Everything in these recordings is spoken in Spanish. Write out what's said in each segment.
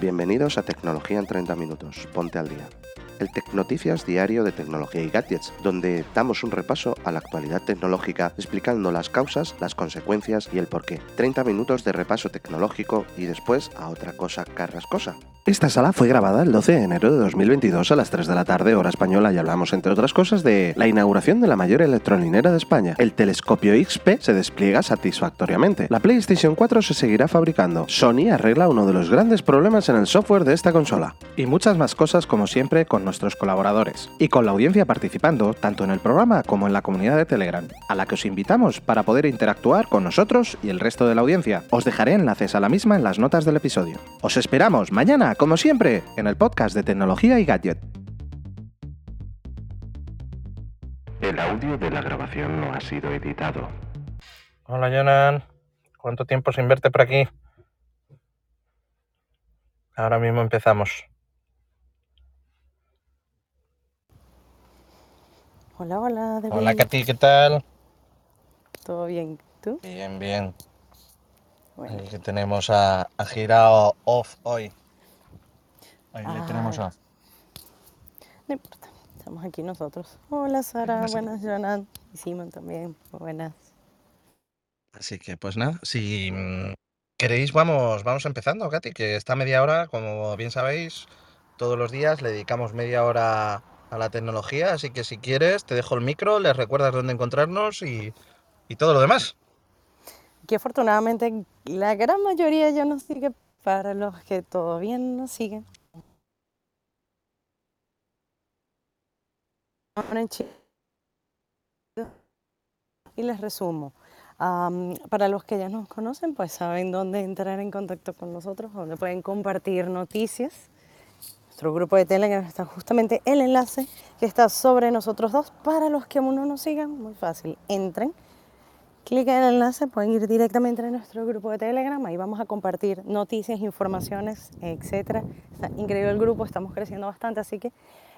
Bienvenidos a Tecnología en 30 Minutos. Ponte al día. El Tecnoticias diario de tecnología y gadgets, donde damos un repaso a la actualidad tecnológica explicando las causas, las consecuencias y el porqué. 30 minutos de repaso tecnológico y después a otra cosa carrascosa. Esta sala fue grabada el 12 de enero de 2022 a las 3 de la tarde, hora española, y hablamos, entre otras cosas, de la inauguración de la mayor electrolinera de España. El telescopio XP se despliega satisfactoriamente. La PlayStation 4 se seguirá fabricando. Sony arregla uno de los grandes problemas en el software de esta consola. Y muchas más cosas, como siempre, con nuestros colaboradores. Y con la audiencia participando, tanto en el programa como en la comunidad de Telegram, a la que os invitamos para poder interactuar con nosotros y el resto de la audiencia. Os dejaré enlaces a la misma en las notas del episodio. Os esperamos mañana como siempre, en el podcast de tecnología y gadget. El audio de la grabación no ha sido editado. Hola, Jonan. ¿Cuánto tiempo sin verte por aquí? Ahora mismo empezamos. Hola, hola, David. Hola, Katy, ¿qué tal? ¿Todo bien? ¿Tú? Bien, bien. Bueno, Ahí que tenemos a, a Girao off hoy. Ahí le Ah. tenemos off. no importa. Estamos aquí nosotros. Hola, Sara. Buenas, Jonan. Y Simon también. Buenas. Así que, pues nada, si mm, queréis, vamos, vamos empezando, Katy, que esta media hora, como bien sabéis, todos los días le dedicamos media hora a la tecnología, así que si quieres, te dejo el micro, les recuerdas dónde encontrarnos y, y todo lo demás. Que afortunadamente la gran mayoría ya nos sigue. Para los que todavía no nos siguen. Y les resumo. Am, para los que ya nos conocen, pues saben dónde entrar en contacto con nosotros, dónde pueden compartir noticias. Nuestro grupo de Telegram está justamente el enlace que está sobre nosotros dos. Para los que aún no nos sigan, muy fácil, entren, cliquen en el enlace, pueden ir directamente a nuestro grupo de Telegram. Ahí vamos a compartir noticias, informaciones, etcétera. Está increíble el grupo, estamos creciendo bastante, así que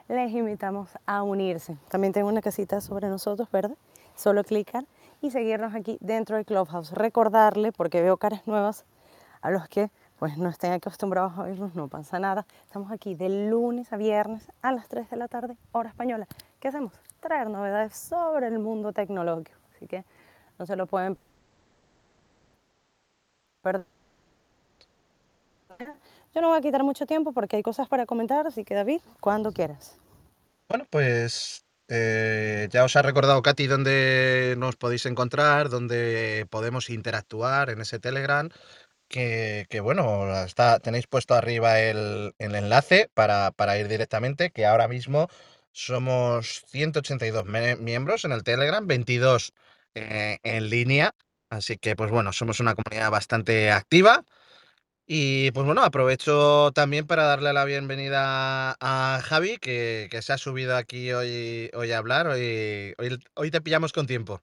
les invitamos a unirse. También tengo una casita sobre nosotros, ¿verdad? Solo clicar y seguirnos aquí dentro del Clubhouse. Recordarle, porque veo caras nuevas, a los que pues no estén acostumbrados a oírnos, no pasa nada. Estamos aquí de lunes a viernes a las 3 de la tarde, hora española. ¿Qué hacemos? Traer novedades sobre el mundo tecnológico. Así que no se lo pueden perder. Yo no voy a quitar mucho tiempo porque hay cosas para comentar, así que David, cuando quieras. Bueno, pues eh, ya os ha recordado Katy dónde nos podéis encontrar, dónde podemos interactuar en ese Telegram. Que, bueno, está, tenéis puesto arriba el, el enlace para, para ir directamente, que ahora mismo somos 182 me- miembros en el Telegram, 22 eh, en línea, así que pues bueno, somos una comunidad bastante activa. Y pues bueno, aprovecho también para darle la bienvenida a Javi, que, que se ha subido aquí hoy, hoy a hablar. Hoy, hoy, hoy te pillamos con tiempo.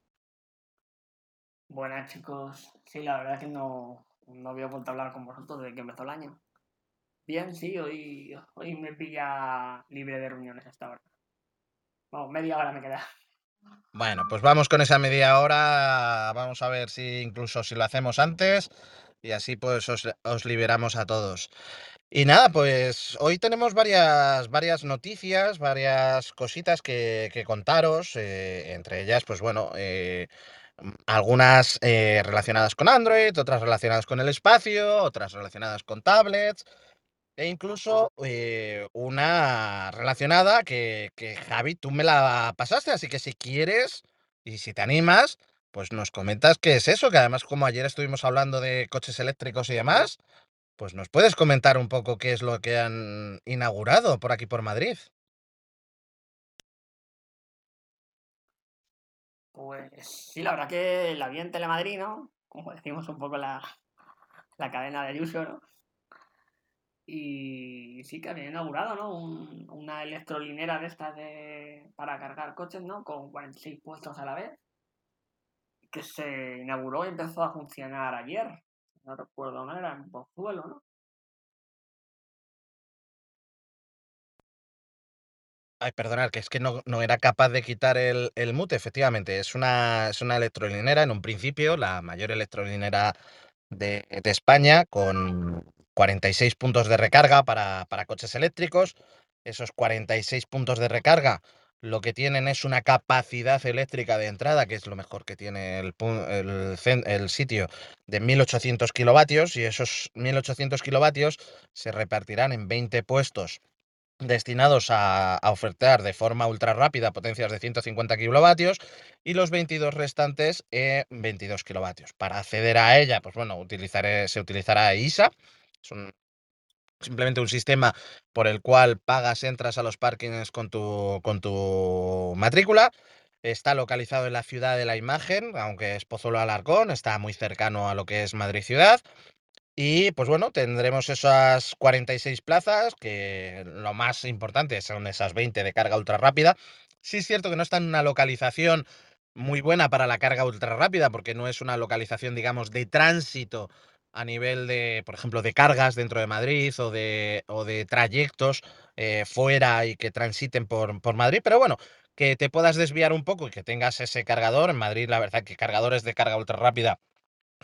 Buenas chicos, sí, la verdad que no, no había vuelto a hablar con vosotros desde que empezó el año. Bien, sí, hoy, hoy me pilla libre de reuniones hasta ahora. Vamos, media hora me queda. Bueno, pues vamos con esa media hora. Vamos a ver si incluso si lo hacemos antes y así pues os, os liberamos a todos. Y nada, pues hoy tenemos varias, varias noticias, varias cositas que, que contaros, eh, entre ellas, pues bueno, eh, algunas eh, relacionadas con Android, otras relacionadas con el espacio, otras relacionadas con tablets, e incluso eh, una relacionada que, que Javi, tú me la pasaste, así que si quieres y si te animas, pues nos comentas qué es eso, que además como ayer estuvimos hablando de coches eléctricos y demás, pues nos puedes comentar un poco qué es lo que han inaugurado por aquí por Madrid. Pues sí, la verdad que la vi en Telemadrid, ¿no? Como decimos un poco la, la cadena de Ayuso, ¿no? Y sí que había inaugurado, ¿no? Un- una electrolinera de estas de, para cargar coches, ¿no? Con 46 puestos a la vez. Que se inauguró y empezó a funcionar ayer. No recuerdo, ¿no? Era en Pozuelo, ¿no? Ay, perdonad, que es que no, no era capaz de quitar el, el mute, efectivamente. Es una, es una electrolinera, en un principio, la mayor electrolinera de, de España, con 46 puntos de recarga para, para coches eléctricos. Esos 46 puntos de recarga lo que tienen es una capacidad eléctrica de entrada, que es lo mejor que tiene el, el, sitio, de 1800 kilovatios, y esos 1800 kilovatios se repartirán en 20 puestos destinados a, ofertar de forma ultra rápida potencias de 150 kilovatios y los 22 restantes en 22 kilovatios. Para acceder a ella, pues bueno, se utilizará ISA, es simplemente un sistema por el cual pagas, entras a los parkings con tu, con tu matrícula. Está localizado en la ciudad de la imagen, aunque es Pozuelo Alarcón, está muy cercano a lo que es Madrid ciudad. Y pues bueno, tendremos esas 46 plazas, que lo más importante son esas 20 de carga ultra rápida. Sí es cierto que no está en una localización muy buena para la carga ultra rápida, porque no es una localización, digamos, de tránsito a nivel de, por ejemplo, de cargas dentro de Madrid o de, o de trayectos eh, fuera y que transiten por, por Madrid, pero bueno, que te puedas desviar un poco y que tengas ese cargador. En Madrid, la verdad que cargadores de carga ultra rápida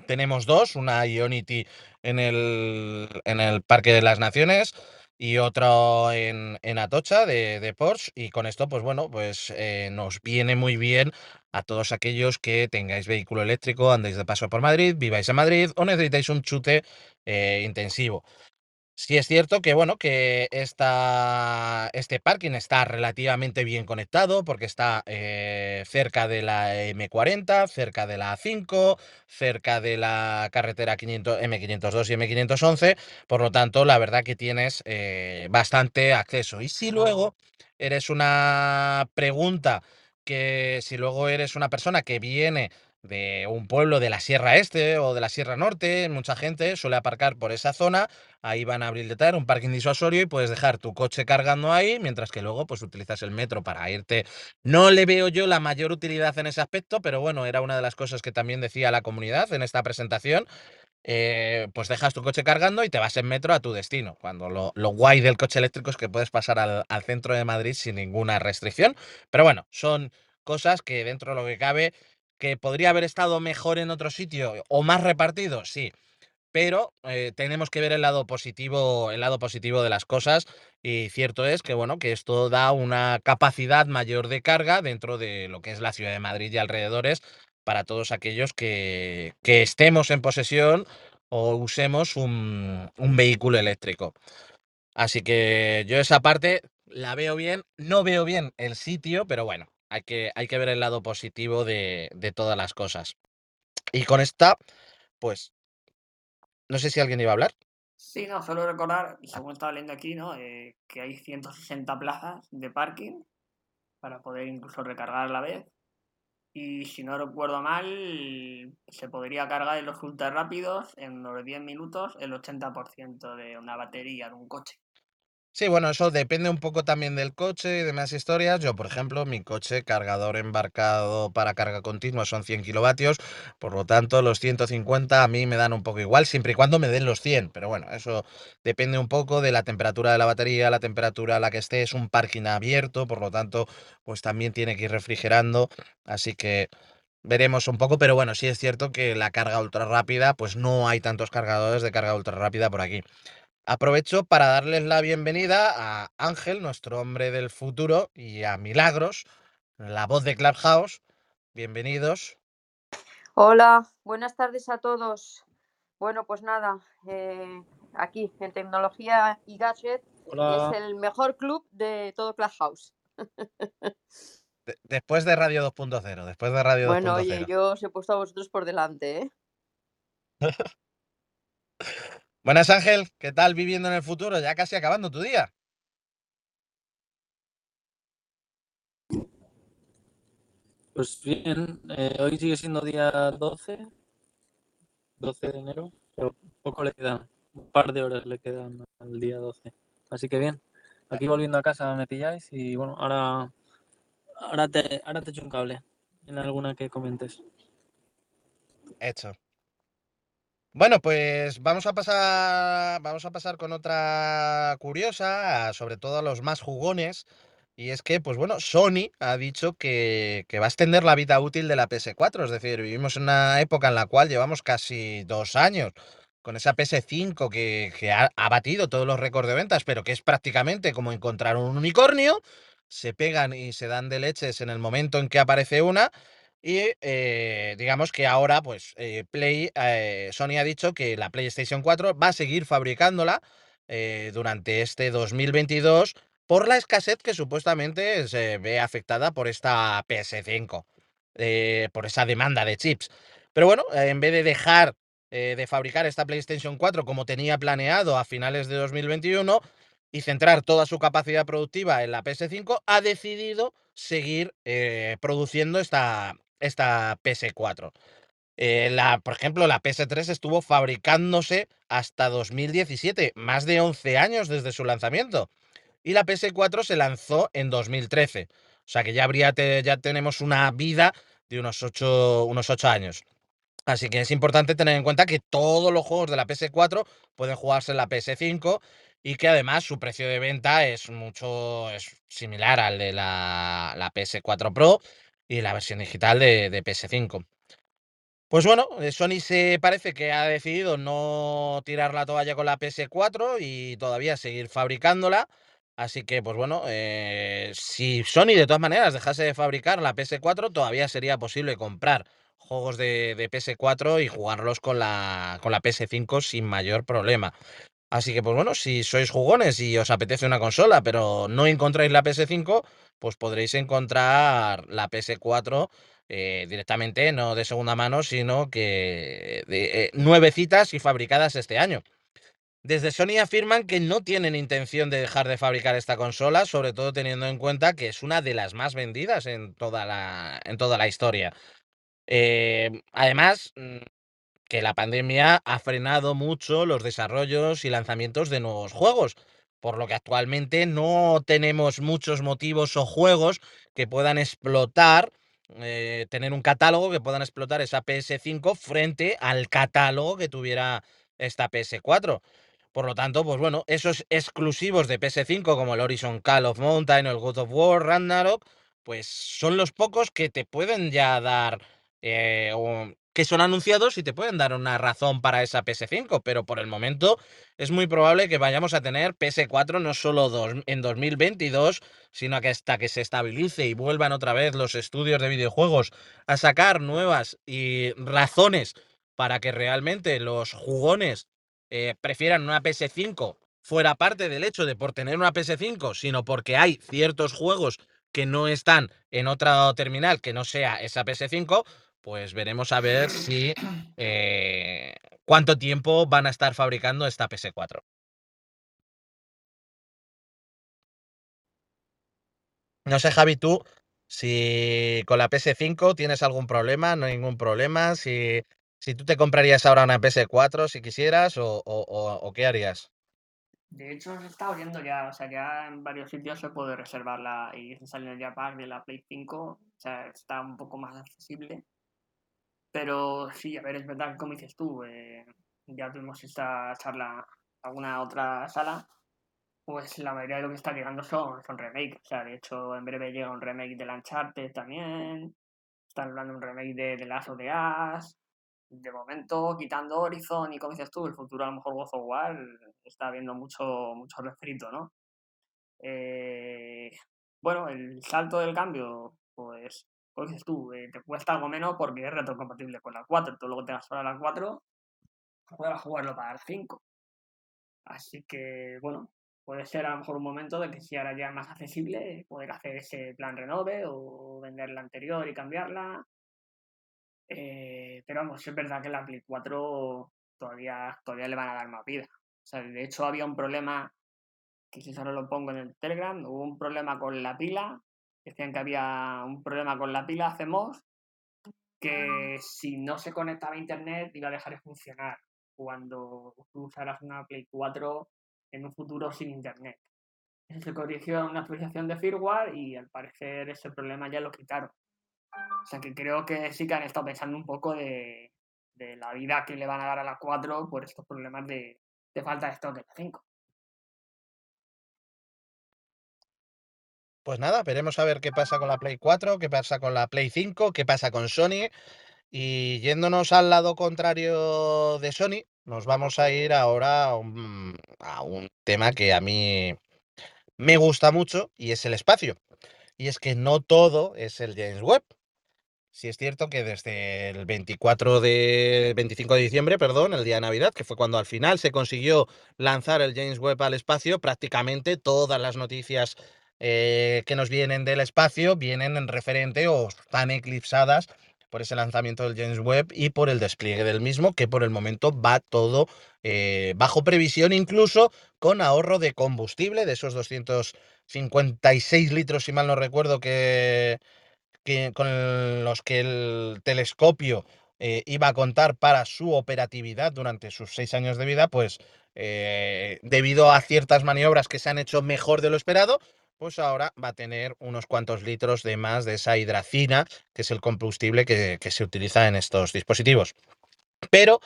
tenemos dos, una Ionity en el, en el Parque de las Naciones y otro en, en Atocha de, de, Porsche. Y con esto, pues bueno, pues eh, nos viene muy bien a todos aquellos que tengáis vehículo eléctrico, andéis de paso por Madrid, viváis en Madrid o necesitáis un chute eh, intensivo. Sí es cierto que, bueno, que esta, este parking está relativamente bien conectado porque está eh, cerca de la M40, cerca de la A5, cerca de la carretera 500, M502 y M511. Por lo tanto, la verdad que tienes eh, bastante acceso. Y si luego eres una pregunta que si luego eres una persona que viene de un pueblo de la Sierra Este o de la Sierra Norte, mucha gente suele aparcar por esa zona, ahí van a de un parking disuasorio y puedes dejar tu coche cargando ahí, mientras que luego pues utilizas el metro para irte. No le veo yo la mayor utilidad en ese aspecto, pero bueno, era una de las cosas que también decía la comunidad en esta presentación. Eh, pues dejas tu coche cargando y te vas en metro a tu destino. Cuando lo, guay del coche eléctrico es que puedes pasar al centro de Madrid sin ninguna restricción. Pero bueno, son cosas que dentro de lo que cabe que podría haber estado mejor en otro sitio o más repartido, sí. Pero eh, tenemos que ver el lado positivo, el lado positivo de las cosas. Y cierto es que bueno, que esto da una capacidad mayor de carga dentro de lo que es la ciudad de Madrid y alrededores para todos aquellos que, que estemos en posesión o usemos un, un vehículo eléctrico. Así que yo esa parte la veo bien. No veo bien el sitio, pero bueno, hay que, hay que ver el lado positivo de, todas las cosas. Y con esta, pues, no sé si alguien iba a hablar. Sí, no, solo recordar, según estaba leyendo aquí, ¿no? Eh, que hay 160 plazas de parking para poder incluso recargar a la vez. Y si no recuerdo mal, se podría cargar en los ultra rápidos en unos 10 minutos el 80% de una batería de un coche. Sí, bueno, eso depende un poco también del coche y demás historias. Yo, por ejemplo, mi coche cargador embarcado para carga continua son 100 kilovatios, por lo tanto los 150 a mí me dan un poco igual, siempre y cuando me den los 100. Pero bueno, eso depende un poco de la temperatura de la batería, la temperatura a la que esté. Es un parking abierto, por lo tanto, pues también tiene que ir refrigerando. Así que veremos un poco, pero bueno, sí es cierto que la carga ultra rápida, pues no hay tantos cargadores de carga ultra rápida por aquí. Aprovecho para darles la bienvenida a Ángel, nuestro hombre del futuro, y a Milagros, la voz de Clubhouse. Bienvenidos. Hola, buenas tardes a todos. Bueno, pues nada, eh, aquí en Tecnología y Gadget es el mejor club de todo Clubhouse. después de Radio 2.0, después de Radio 2.0. Bueno, oye, yo os he puesto a vosotros por delante, ¿eh? Buenas Ángel, ¿qué tal viviendo en el futuro? Ya casi acabando tu día. Pues bien, eh, hoy sigue siendo día 12, 12 de enero, pero poco le queda, un par de horas le quedan al día 12. Así que bien, aquí volviendo a casa me pilláis y bueno, ahora, ahora, te, ahora te echo un cable en alguna que comentes. Hecho. Bueno, pues vamos a pasar, vamos a pasar con otra curiosa, sobre todo a los más jugones. Y es que, pues bueno, Sony ha dicho que, va a extender la vida útil de la PS4. Es decir, vivimos una época en la cual llevamos casi dos años con esa PS5 que, que ha, ha batido todos los récords de ventas, pero que es prácticamente como encontrar un unicornio, se pegan y se dan de leches en el momento en que aparece una. Y eh, digamos que ahora, pues, eh, Play, eh, Sony ha dicho que la PlayStation 4 va a seguir fabricándola durante este 2022 por la escasez que supuestamente se ve afectada por esta PS5, eh, por esa demanda de chips. Pero bueno, en vez de dejar de fabricar esta PlayStation 4 como tenía planeado a finales de 2021 y centrar toda su capacidad productiva en la PS5, ha decidido seguir produciendo esta, esta PS4. Eh, la, por ejemplo, la PS3 estuvo fabricándose hasta 2017, más de 11 años desde su lanzamiento. Y la PS4 se lanzó en 2013. O sea que ya, habría te- ya tenemos una vida de unos 8, unos 8 años. Así que es importante tener en cuenta que todos los juegos de la PS4 pueden jugarse en la PS5 y que además su precio de venta es mucho es similar al de la, la PS4 Pro y la versión digital de, de PS5. Pues bueno, eh, Sony se parece que ha decidido no tirar la toalla con la PS4 y todavía seguir fabricándola. Así que, pues bueno, eh, si Sony de todas maneras dejase de fabricar la PS4, todavía sería posible comprar juegos de, de PS4 y jugarlos con la, con la PS5 sin mayor problema. Así que, pues bueno, si sois jugones y os apetece una consola, pero no encontráis la PS5, pues podréis encontrar la PS4 eh, directamente, no de segunda mano, sino que de, eh, nuevecitas y fabricadas este año. Desde Sony afirman que no tienen intención de dejar de fabricar esta consola, sobre todo teniendo en cuenta que es una de las más vendidas en toda la, en toda la historia. Eh, además, mm, que la pandemia ha frenado mucho los desarrollos y lanzamientos de nuevos juegos, por lo que actualmente no tenemos muchos motivos o juegos que puedan explotar, eh, tener un catálogo que puedan explotar esa PS5 frente al catálogo que tuviera esta PS4. Por lo tanto, pues bueno, esos exclusivos de PS5 como el Horizon Call of Mountain o el God of War Ragnarok, pues son los pocos que te pueden ya dar eh, que son anunciados y te pueden dar una razón para esa PS5, pero por el momento es muy probable que vayamos a tener PS4 no solo dos, en 2022, sino que hasta que se estabilice y vuelvan otra vez los estudios de videojuegos a sacar nuevas y razones para que realmente los jugones eh, prefieran una PS5 fuera parte del hecho de por tener una PS5, sino porque hay ciertos juegos que no están en otra terminal que no sea esa PS5, pues veremos a ver si eh, cuánto tiempo van a estar fabricando esta PS4. No sé, Javi, tú, si con la PS5 tienes algún problema, no hay ningún problema, si, si tú te comprarías ahora una PS4 si quisieras o, o, qué harías. De hecho, se está abriendo ya, o sea, ya en varios sitios se puede reservarla y está saliendo ya pack de la Play 5, o sea, está un poco más accesible. Pero sí, a ver, es verdad como dices tú, eh, ya tuvimos esta charla en alguna otra sala, pues la mayoría de lo que está llegando son, son remakes. O sea, de hecho, en breve llega un remake de Uncharted también. Están hablando de un remake de The Last of the Us. De momento, quitando Horizon y como dices tú, el futuro a lo mejor God of War está habiendo mucho, mucho refrito, ¿no? Eh, bueno, el salto del cambio, pues, como dices tú, eh, te cuesta algo menos porque es retrocompatible con la 4. Todo lo que tengas para la 4, puedas jugarlo para la 5. Así que, bueno, puede ser a lo mejor un momento de que si ahora ya es más accesible, poder hacer ese plan renove o vender la anterior y cambiarla. Eh, pero vamos, es verdad que la Play 4 todavía, todavía le van a dar más vida. O sea, de hecho había un problema, que si ahora lo pongo en el Telegram, hubo un problema con la pila. Decían que había un problema con la pila hacemos que si no se conectaba a internet iba a dejar de funcionar cuando tú usaras una Play 4 en un futuro sin internet. Eso se corrigió en una actualización de firmware y al parecer ese problema ya lo quitaron. O sea que creo que sí que han estado pensando un poco de, de la vida que le van a dar a la 4 por estos problemas de, de falta de stock de la 5. Pues nada, veremos a ver qué pasa con la Play 4, qué pasa con la Play 5, qué pasa con Sony. Y yéndonos al lado contrario de Sony, nos vamos a ir ahora a un, tema que a mí me gusta mucho y es el espacio. Y es que no todo es el James Webb. Sí es cierto que desde el 24 de 25 de diciembre, perdón, el día de Navidad, que fue cuando al final se consiguió lanzar el James Webb al espacio, prácticamente todas las noticias eh, que nos vienen del espacio vienen en referente o están eclipsadas por ese lanzamiento del James Webb y por el despliegue del mismo, que por el momento va todo eh, bajo previsión, incluso con ahorro de combustible, de esos 256 litros, si mal no recuerdo, que, que con los que el telescopio eh, iba a contar para su operatividad durante sus seis años de vida, pues debido a ciertas maniobras que se han hecho mejor de lo esperado, pues ahora va a tener unos cuantos litros de más de esa hidracina, que es el combustible que, se utiliza en estos dispositivos. Pero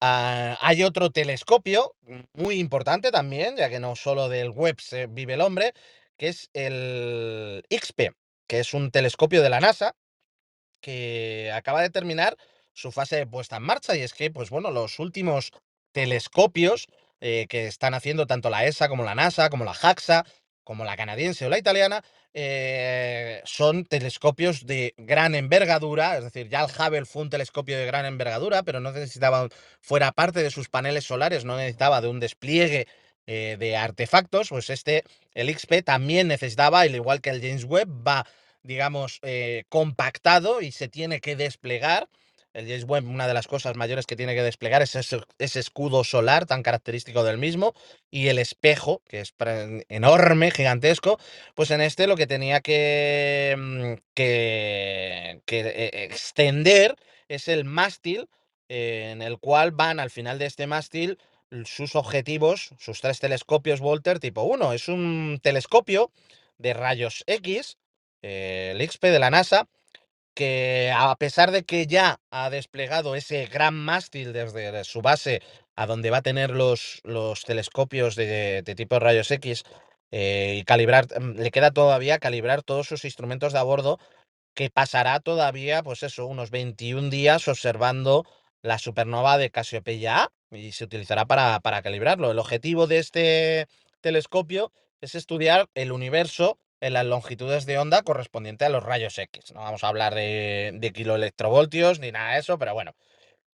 ah, hay otro telescopio muy importante también, ya que no solo del web se vive el hombre, que es el XP, que es un telescopio de la NASA que acaba de terminar su fase de puesta en marcha. Y es que, pues bueno, los últimos telescopios eh, que están haciendo tanto la ESA como la NASA, como la JAXA, como la canadiense o la italiana, eh, son telescopios de gran envergadura, es decir, ya el Hubble fue un telescopio de gran envergadura, pero no necesitaba, fuera parte de sus paneles solares, no necesitaba de un despliegue eh, de artefactos, pues este, el XP también necesitaba, al igual que el James Webb, va, digamos, eh, compactado y se tiene que desplegar. El James Webb, una de las cosas mayores que tiene que desplegar es ese, escudo solar tan característico del mismo y el espejo, que es enorme, gigantesco. Pues en este lo que tenía que, mm, que eh, extender es el mástil, eh, en el cual van al final de este mástil sus objetivos, sus tres telescopios Volter tipo 1. Es un telescopio de rayos X, eh, el XP de la NASA, que a pesar de que ya ha desplegado ese gran mástil desde su base a donde va a tener los, los telescopios de, tipo rayos X eh, y calibrar, mm, le queda todavía calibrar todos sus instrumentos de a bordo, que pasará todavía, pues eso, unos 21 días observando la supernova de Casiopeia A y se utilizará para, para calibrarlo. El objetivo de este telescopio es estudiar el universo en las longitudes de onda correspondiente a los rayos X. No vamos a hablar de, kiloelectrovoltios ni nada de eso, pero bueno.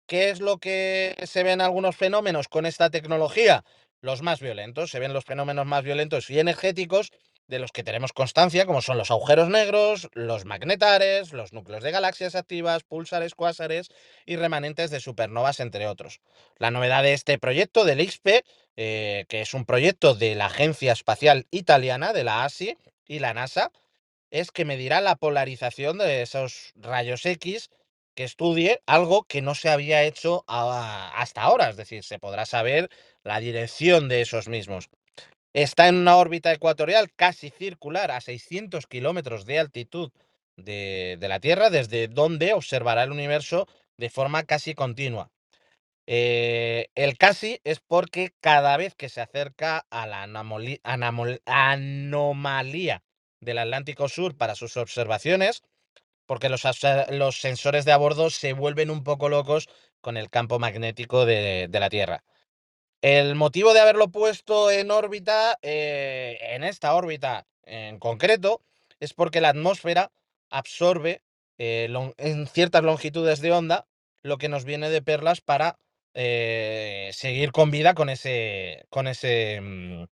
¿Qué es lo que se ven algunos fenómenos con esta tecnología? Los más violentos. Se ven los fenómenos más violentos y energéticos de los que tenemos constancia, como son los agujeros negros, los magnetares, los núcleos de galaxias activas, pulsares, cuásares y remanentes de supernovas, entre otros. La novedad de este proyecto del XP, eh, que es un proyecto de la Agencia Espacial Italiana, de la ASI y la NASA, es que medirá la polarización de esos rayos X que estudie algo que no se había hecho hasta ahora, es decir, se podrá saber la dirección de esos mismos. Está en una órbita ecuatorial casi circular a 600 kilómetros de altitud de la Tierra, desde donde observará el universo de forma casi continua. Eh, el casi es porque cada vez que se acerca a la anomalía del Atlántico Sur para sus observaciones, porque los, sensores de a bordo se vuelven un poco locos con el campo magnético de, la Tierra. El motivo de haberlo puesto en órbita, eh, en esta órbita en concreto, es porque la atmósfera absorbe eh, en ciertas longitudes de onda lo que nos viene de perlas para eh, seguir con vida con ese, con ese mm,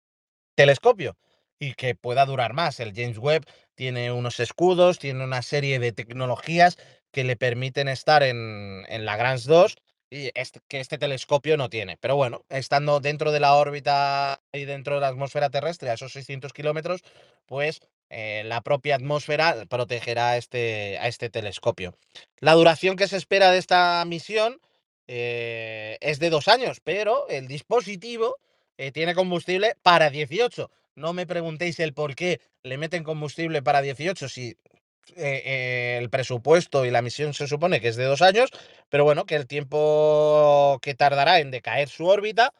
telescopio y que pueda durar más. El James Webb tiene unos escudos, tiene una serie de tecnologías que le permiten estar en, en Lagrange 2 y que este telescopio no tiene. Pero bueno, estando dentro de la órbita y dentro de la atmósfera terrestre a esos 600 kilómetros, pues eh, la propia atmósfera protegerá este, a este telescopio. La duración que se espera de esta misión eh, es de dos años, pero el dispositivo eh, tiene combustible para 18. No me preguntéis el por qué le meten combustible para 18 si eh, el presupuesto y la misión se supone que es de dos años, pero bueno, que el tiempo que tardará en decaer su órbita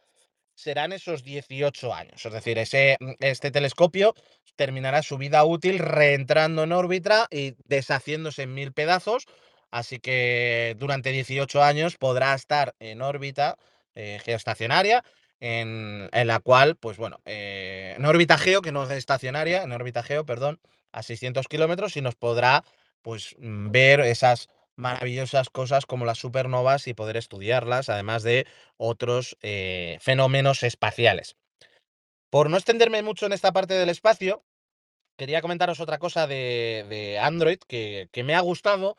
serán esos 18 años. Es decir, ese, mm, este telescopio terminará su vida útil reentrando en órbita y deshaciéndose en mil pedazos. Así que durante 18 años podrá estar en órbita eh, geoestacionaria, en, la cual, pues bueno, eh, en órbita geo, que no es estacionaria, en órbita geo, perdón, a 600 kilómetros y nos podrá pues mm, ver esas maravillosas cosas como las supernovas y poder estudiarlas, además de otros eh, fenómenos espaciales. Por no extenderme mucho en esta parte del espacio, quería comentaros otra cosa de, Android que, me ha gustado,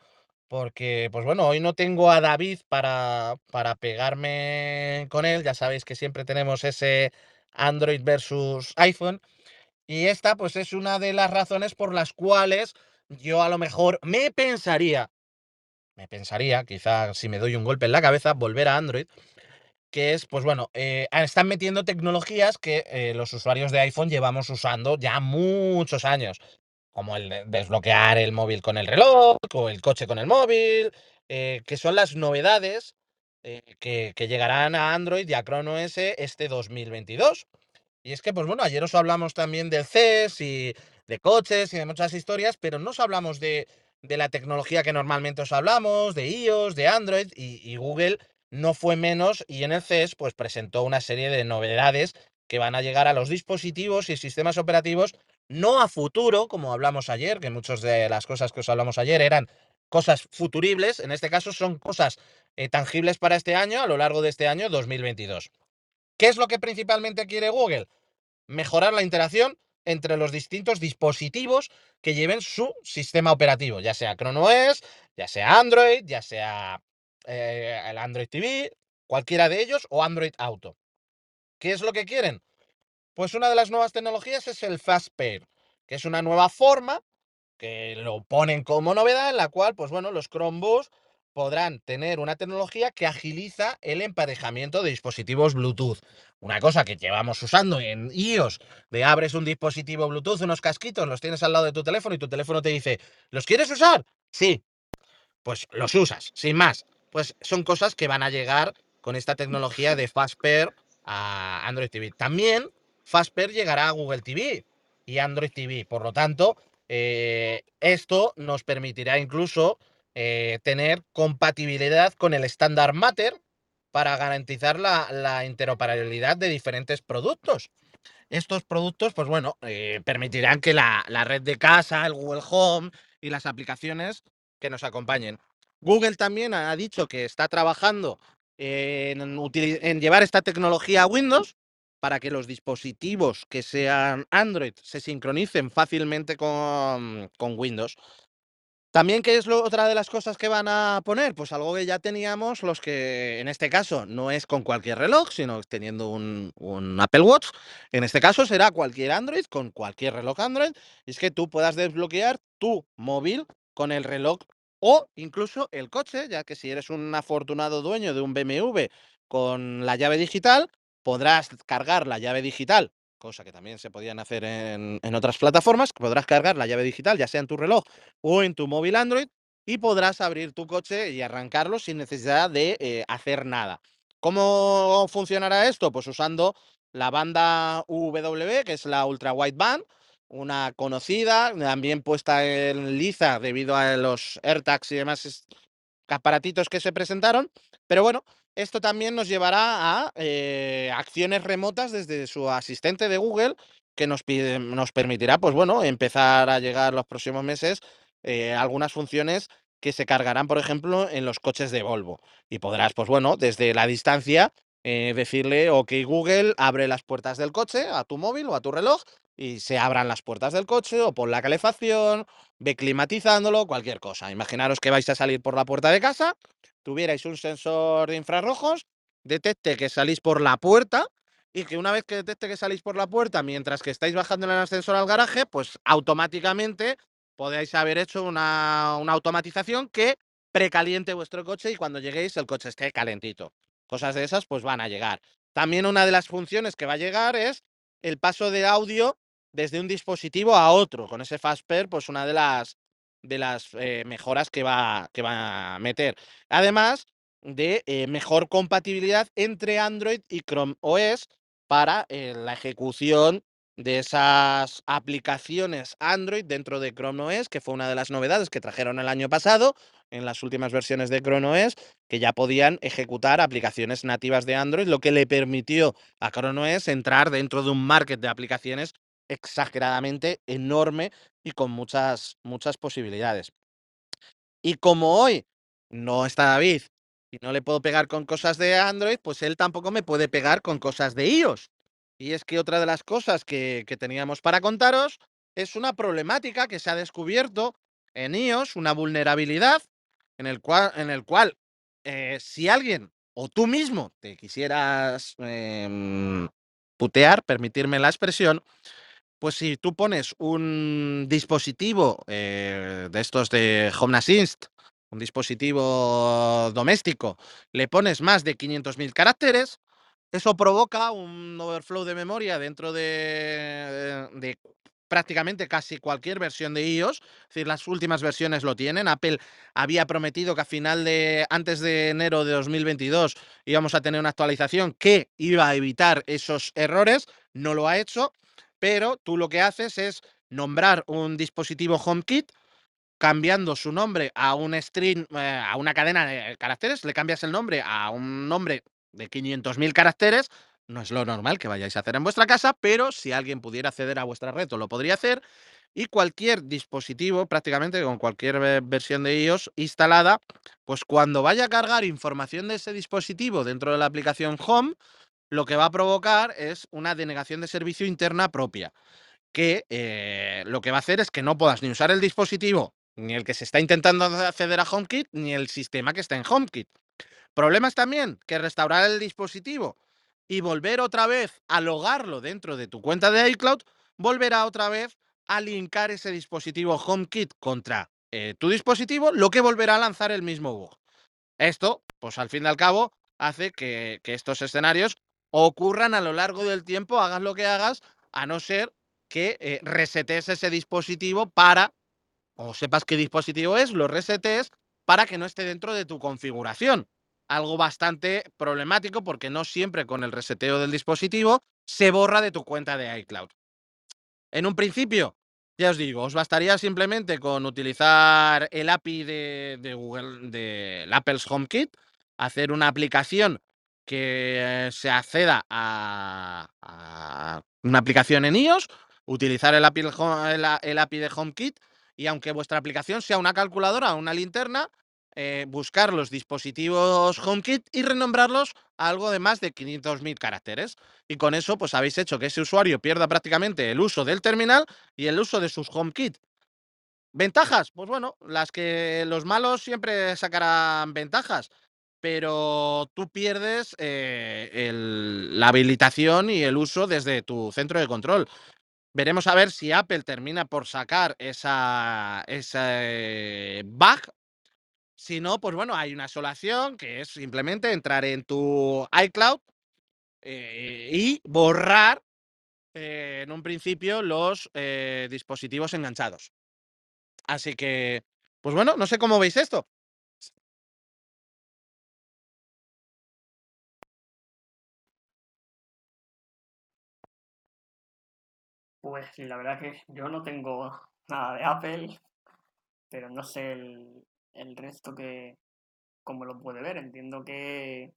porque, pues bueno, hoy no tengo a David para, para pegarme con él, ya sabéis que siempre tenemos ese Android versus iPhone, y esta pues es una de las razones por las cuales yo a lo mejor me pensaría, me pensaría, quizá si me doy un golpe en la cabeza, volver a Android, que es, pues bueno, eh, están metiendo tecnologías que eh, los usuarios de iPhone llevamos usando ya muchos años, como el desbloquear el móvil con el reloj o el coche con el móvil, eh, que son las novedades que, que, llegarán a Android y a Chrome OS este 2022. Y es que, pues bueno, ayer os hablamos también del CES y de coches y de muchas historias, pero no os hablamos de, la tecnología que normalmente os hablamos, de iOS, de Android, y, Google no fue menos y en el CES pues presentó una serie de novedades que van a llegar a los dispositivos y sistemas operativos, no a futuro, como hablamos ayer, que muchas de las cosas que os hablamos ayer eran cosas futuribles, en este caso son cosas eh, tangibles para este año, a lo largo de este año 2022. ¿Qué es lo que principalmente quiere Google? Mejorar la interacción entre los distintos dispositivos que lleven su sistema operativo, ya sea Chrome OS, ya sea Android, ya sea eh, el Android TV, cualquiera de ellos, o Android Auto. ¿Qué es lo que quieren? Pues una de las nuevas tecnologías es el Fast Pair, que es una nueva forma que lo ponen como novedad en la cual, pues bueno, los Chromebooks podrán tener una tecnología que agiliza el emparejamiento de dispositivos Bluetooth. Una cosa que llevamos usando en iOS, de abres un dispositivo Bluetooth, unos casquitos, los tienes al lado de tu teléfono y tu teléfono te dice, ¿los quieres usar? Sí. Pues los usas, sin más. Pues son cosas que van a llegar con esta tecnología de Fastpair a Android TV. También Fastpair llegará a Google TV y Android TV. Por lo tanto, eh, esto nos permitirá incluso eh, tener compatibilidad con el estándar Matter para garantizar la, interoperabilidad de diferentes productos. Estos productos, pues bueno, eh, permitirán que la, red de casa, el Google Home y las aplicaciones que nos acompañen. Google también ha dicho que está trabajando en, llevar esta tecnología a Windows para que los dispositivos que sean Android se sincronicen fácilmente con, con Windows. También, ¿qué es lo, otra de las cosas que van a poner? Pues algo que ya teníamos, los que en este caso no es con cualquier reloj, sino teniendo un, Apple Watch. En este caso será cualquier Android con cualquier reloj Android. Y es que tú puedas desbloquear tu móvil con el reloj o incluso el coche, ya que si eres un afortunado dueño de un BMW con la llave digital, podrás cargar la llave digital cosa que también se podían hacer en, otras plataformas, podrás cargar la llave digital, ya sea en tu reloj o en tu móvil Android, y podrás abrir tu coche y arrancarlo sin necesidad de eh, hacer nada. ¿Cómo funcionará esto? Pues usando la banda UW, que es la Ultra Wideband, una conocida, también puesta en liza debido a los AirTags y demás aparatitos que se presentaron. Pero bueno, esto también nos llevará a eh, acciones remotas desde su asistente de Google que nos, nos permitirá, pues bueno, empezar a llegar los próximos meses eh, algunas funciones que se cargarán, por ejemplo, en los coches de Volvo. Y podrás, pues bueno, desde la distancia eh, decirle, ok Google, abre las puertas del coche a tu móvil o a tu reloj y se abran las puertas del coche o pon la calefacción, ve climatizándolo, cualquier cosa. Imaginaros que vais a salir por la puerta de casa tuvierais un sensor de infrarrojos, detecte que salís por la puerta y que una vez que detecte que salís por la puerta, mientras que estáis bajando en el ascensor al garaje, pues automáticamente podéis haber hecho una, una automatización que precaliente vuestro coche y cuando lleguéis el coche esté calentito. Cosas de esas pues van a llegar. También una de las funciones que va a llegar es el paso de audio desde un dispositivo a otro. Con ese Fastpair, pues una de las, de las eh, mejoras que va, que va a meter. Además de eh, mejor compatibilidad entre Android y Chrome OS para eh, la ejecución de esas aplicaciones Android dentro de Chrome OS, que fue una de las novedades que trajeron el año pasado en las últimas versiones de Chrome OS, que ya podían ejecutar aplicaciones nativas de Android, lo que le permitió a Chrome OS entrar dentro de un market de aplicaciones exageradamente enorme y con muchas, muchas posibilidades. Y como hoy no está David y no le puedo pegar con cosas de Android, pues él tampoco me puede pegar con cosas de iOS. Y es que otra de las cosas que, que teníamos para contaros es una problemática que se ha descubierto en iOS, una vulnerabilidad en el cual, en el cual eh, si alguien o tú mismo te quisieras em, putear, permitirme la expresión, pues si tú pones un dispositivo eh, de estos de Home Assist, un dispositivo doméstico, le pones más de 500.000 caracteres, eso provoca un overflow de memoria dentro de, de prácticamente casi cualquier versión de iOS, es decir, las últimas versiones lo tienen. Apple había prometido que a final de antes de enero de 2022 íbamos a tener una actualización que iba a evitar esos errores, no lo ha hecho, pero tú lo que haces es nombrar un dispositivo HomeKit cambiando su nombre a un string, eh, a una cadena de caracteres, le cambias el nombre a un nombre de 500.000 caracteres, no es lo normal que vayáis a hacer en vuestra casa, pero si alguien pudiera acceder a vuestra red, lo podría hacer. Y cualquier dispositivo, prácticamente con cualquier versión de iOS instalada, pues cuando vaya a cargar información de ese dispositivo dentro de la aplicación Home, lo que va a provocar es una denegación de servicio interna propia, que eh, lo que va a hacer es que no puedas ni usar el dispositivo, ni el que se está intentando acceder a HomeKit, ni el sistema que está en HomeKit. Problemas también que restaurar el dispositivo y volver otra vez a logarlo dentro de tu cuenta de iCloud, volverá otra vez a linkar ese dispositivo HomeKit contra eh, tu dispositivo, lo que volverá a lanzar el mismo bug. Esto, pues al fin y al cabo, hace que, que estos escenarios ocurran a lo largo del tiempo, hagas lo que hagas, a no ser que eh, resetes ese dispositivo para, o sepas qué dispositivo es, lo resetes para que no esté dentro de tu configuración algo bastante problemático porque no siempre con el reseteo del dispositivo se borra de tu cuenta de iCloud. En un principio, ya os digo, os bastaría simplemente con utilizar el API de, Google, de Apple's HomeKit, hacer una aplicación que se acceda a, una aplicación en iOS, utilizar el API, el API de HomeKit y aunque vuestra aplicación sea una calculadora o una linterna, eh, buscar los dispositivos HomeKit y renombrarlos a algo de más de 500.000 caracteres. Y con eso, pues habéis hecho que ese usuario pierda prácticamente el uso del terminal y el uso de sus HomeKit. ¿Ventajas? Pues bueno, las que los malos siempre sacarán ventajas, pero tú pierdes eh, la habilitación y el uso desde tu centro de control. Veremos a ver si Apple termina por sacar esa, ese bug si no, pues bueno, hay una solución que es simplemente entrar en tu iCloud eh, y borrar eh, en un principio los dispositivos enganchados. Así que, pues bueno, no sé cómo veis esto. Pues la verdad que yo no tengo nada de Apple, pero no sé el, el resto que, como lo puede ver, entiendo que,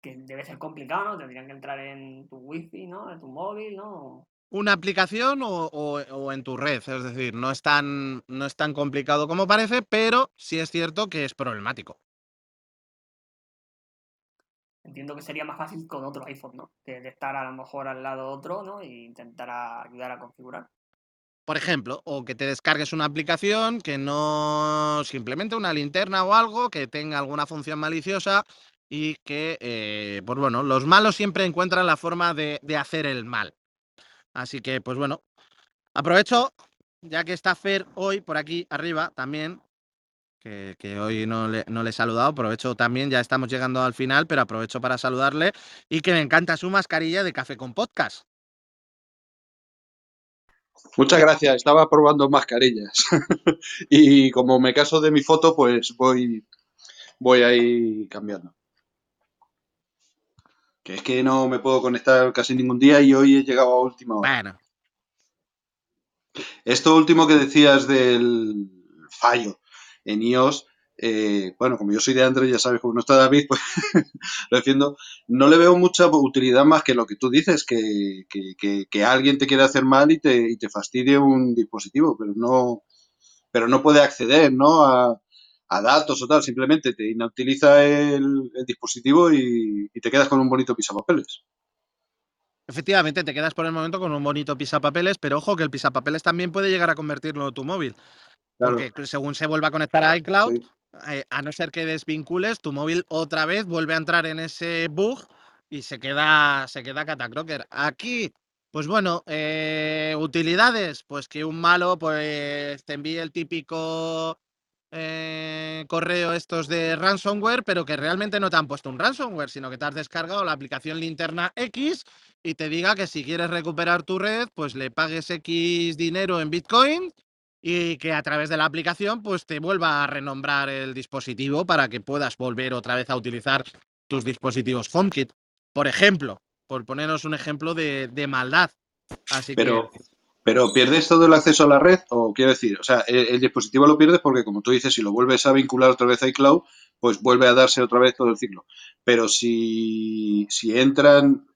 que debe ser complicado, ¿no? Tendrían que entrar en tu wifi, ¿no? En tu móvil, ¿no? Una aplicación o, o, en tu red, es decir, no es, tan, no es tan complicado como parece, pero sí es cierto que es problemático. Entiendo que sería más fácil con otro iPhone, ¿no? Que de estar a lo mejor al lado de otro, ¿no? E intentar ayudar a configurar por ejemplo, o que te descargues una aplicación que no simplemente una linterna o algo que tenga alguna función maliciosa y que, eh, pues bueno, los malos siempre encuentran la forma de, hacer el mal. Así que, pues bueno, aprovecho, ya que está Fer hoy por aquí arriba también, que, hoy no le, no le, he saludado, aprovecho también, ya estamos llegando al final, pero aprovecho para saludarle y que me encanta su mascarilla de café con podcast. Muchas gracias, estaba probando mascarillas. y como me caso de mi foto, pues voy, voy ahí cambiando. Que es que no me puedo conectar casi ningún día y hoy he llegado a última hora. Bueno, Esto último que decías del fallo en iOS, eh, bueno, como yo soy de Android, ya sabes, como no está David, pues lo defiendo. No le veo mucha utilidad más que lo que tú dices, que, que, que, alguien te quiere hacer mal y te, y te fastidie un dispositivo, pero no, pero no puede acceder, ¿no? A, a datos o tal, simplemente te inutiliza el, el dispositivo y, y, te quedas con un bonito pisapapeles. Efectivamente, te quedas por el momento con un bonito pisapapeles, pero ojo que el pisapapeles también puede llegar a convertirlo en tu móvil. Claro. Porque según se vuelva a conectar a iCloud, sí. eh, a no ser que desvincules, tu móvil otra vez vuelve a entrar en ese bug y se queda, se queda catacroker. Aquí, pues bueno, eh, utilidades, pues que un malo pues te envíe el típico eh, correo estos de ransomware, pero que realmente no te han puesto un ransomware, sino que te has descargado la aplicación linterna X y te diga que si quieres recuperar tu red, pues le pagues X dinero en Bitcoin y que a través de la aplicación pues te vuelva a renombrar el dispositivo para que puedas volver otra vez a utilizar tus dispositivos HomeKit. Por ejemplo, por ponernos un ejemplo de, de maldad. Así pero, que... pero pierdes todo el acceso a la red, o quiero decir, o sea, el, el, dispositivo lo pierdes porque, como tú dices, si lo vuelves a vincular otra vez a iCloud, pues vuelve a darse otra vez todo el ciclo. Pero si, si entran,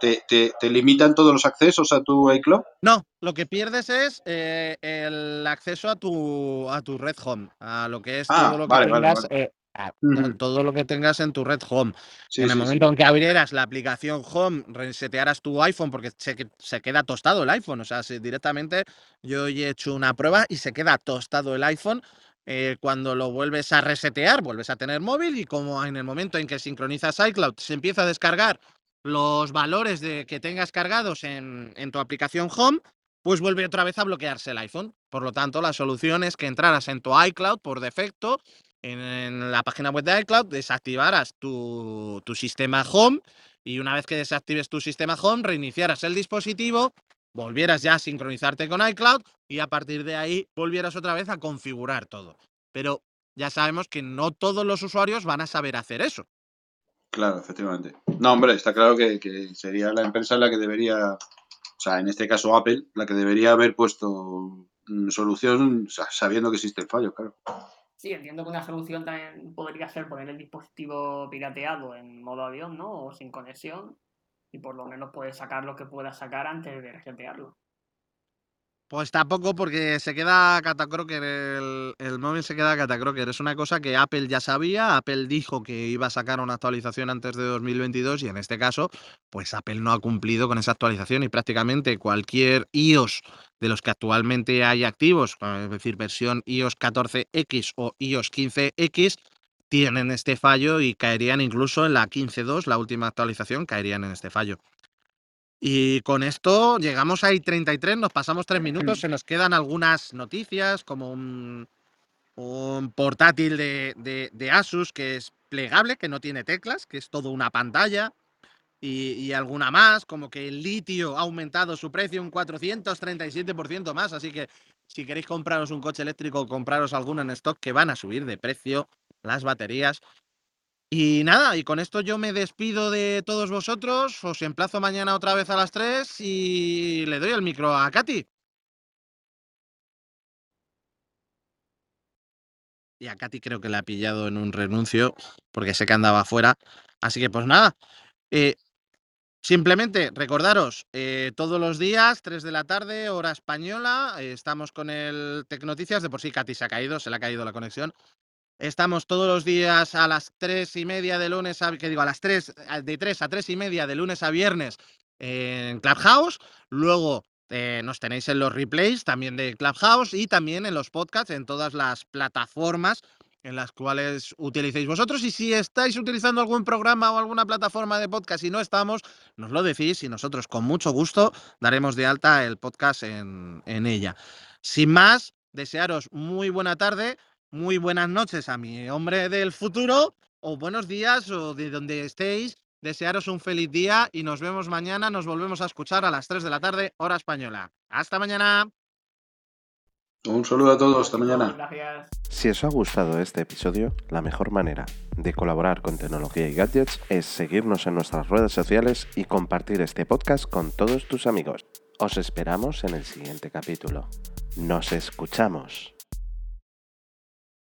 te, te, te, limitan todos los accesos a tu iCloud? No, lo que pierdes es eh, el acceso a tu, a tu red home, a lo que es ah, todo lo que vale, tengas. vale, vale. Eh, a, todo lo que tengas en tu red home. Sí, en el sí, momento sí. en que abrieras la aplicación home, resetearas tu iPhone, porque se, se queda tostado el iPhone. O sea, si directamente yo hoy he hecho una prueba y se queda tostado el iPhone. Eh, cuando lo vuelves a resetear, vuelves a tener móvil y como en el momento en que sincronizas iCloud se empieza a descargar los valores de, que tengas cargados en, tu aplicación Home, pues vuelve otra vez a bloquearse el iPhone. Por lo tanto, la solución es que entraras en tu iCloud por defecto, en, en la página web de iCloud, desactivaras tu, tu, sistema Home y una vez que desactives tu sistema Home, reiniciaras el dispositivo, volvieras ya a sincronizarte con iCloud y a partir de ahí volvieras otra vez a configurar todo. Pero ya sabemos que no todos los usuarios van a saber hacer eso. Claro, efectivamente. No, hombre, está claro que, que, sería la empresa la que debería, o sea, en este caso Apple, la que debería haber puesto solución sabiendo que existe el fallo, claro. Sí, entiendo que una solución también podría ser poner el dispositivo pirateado en modo avión, ¿no? O sin conexión. Y por lo menos puedes sacar lo que puedas sacar antes de resetearlo. Pues tampoco, porque se queda Catacroker, el, el, móvil se queda Catacroker. Es una cosa que Apple ya sabía. Apple dijo que iba a sacar una actualización antes de 2022 y en este caso, pues Apple no ha cumplido con esa actualización y prácticamente cualquier iOS de los que actualmente hay activos, es decir, versión iOS 14X o iOS 15X, tienen este fallo y caerían incluso en la 15.2, la última actualización, caerían en este fallo. Y con esto llegamos a I33, nos pasamos tres minutos, se nos quedan algunas noticias, como un, un portátil de, de, de, Asus que es plegable, que no tiene teclas, que es todo una pantalla, y, y, alguna más, como que el litio ha aumentado su precio un 437% más, así que si queréis compraros un coche eléctrico, compraros alguno en stock, que van a subir de precio las baterías. Y nada, y con esto yo me despido de todos vosotros, os emplazo mañana otra vez a las 3 y le doy el micro a Katy. Y a Katy creo que la ha pillado en un renuncio porque sé que andaba afuera. Así que pues nada, eh, simplemente recordaros, eh, todos los días, 3 de la tarde, hora española, eh, estamos con el Tecnoticias, de por sí Katy se ha caído, se le ha caído la conexión. Estamos todos los días a las tres y media de lunes a, que digo, a las tres, de tres a tres y media de lunes a viernes en Clubhouse. Luego eh, nos tenéis en los replays también de Clubhouse y también en los podcasts en todas las plataformas en las cuales utilicéis vosotros. Y si estáis utilizando algún programa o alguna plataforma de podcast y no estamos, nos lo decís y nosotros con mucho gusto daremos de alta el podcast en, en ella. Sin más, desearos muy buena tarde muy buenas noches a mi hombre del futuro, o buenos días, o de donde estéis. Desearos un feliz día y nos vemos mañana. Nos volvemos a escuchar a las 3 de la tarde, hora española. Hasta mañana. Un saludo a todos, hasta mañana. Gracias. Si os ha gustado este episodio, la mejor manera de colaborar con tecnología y gadgets es seguirnos en nuestras redes sociales y compartir este podcast con todos tus amigos. Os esperamos en el siguiente capítulo. Nos escuchamos.